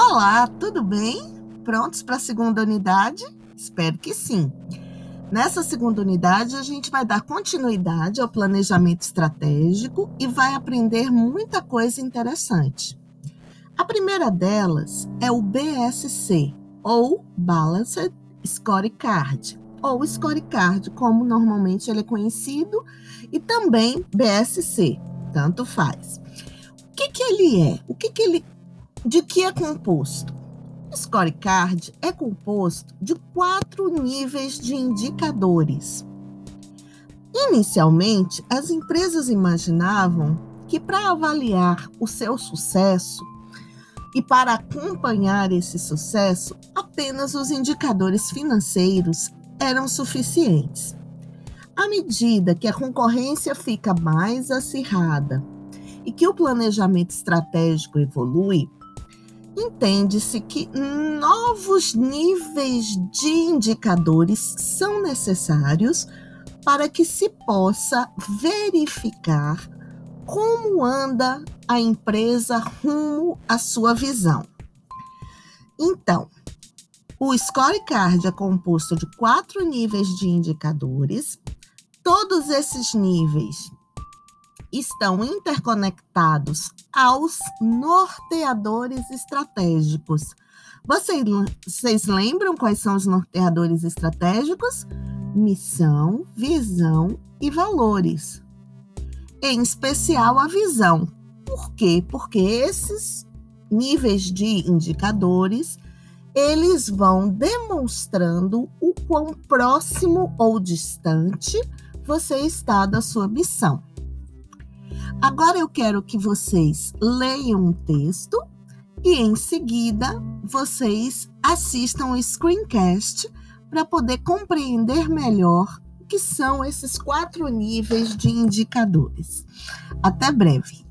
Olá, tudo bem? Prontos para a segunda unidade? Espero que sim. Nessa segunda unidade, a gente vai dar continuidade ao planejamento estratégico e vai aprender muita coisa interessante. A primeira delas é o BSC, ou Balanced Scorecard, ou Scorecard, como normalmente ele é conhecido, e também BSC, tanto faz. O que, que ele é? O que, que ele de que é composto? O scorecard é composto de quatro níveis de indicadores. Inicialmente, as empresas imaginavam que para avaliar o seu sucesso e para acompanhar esse sucesso, apenas os indicadores financeiros eram suficientes. À medida que a concorrência fica mais acirrada e que o planejamento estratégico evolui, entende-se que novos níveis de indicadores são necessários para que se possa verificar como anda a empresa rumo à sua visão. Então, o scorecard é composto de quatro níveis de indicadores. Todos esses níveis estão interconectados aos norteadores estratégicos. Vocês, vocês lembram quais são os norteadores estratégicos? Missão, visão e valores. Em especial a visão. Por quê? Porque esses níveis de indicadores eles vão demonstrando o quão próximo ou distante você está da sua missão. Agora eu quero que vocês leiam um texto e em seguida vocês assistam o screencast para poder compreender melhor o que são esses quatro níveis de indicadores. Até breve.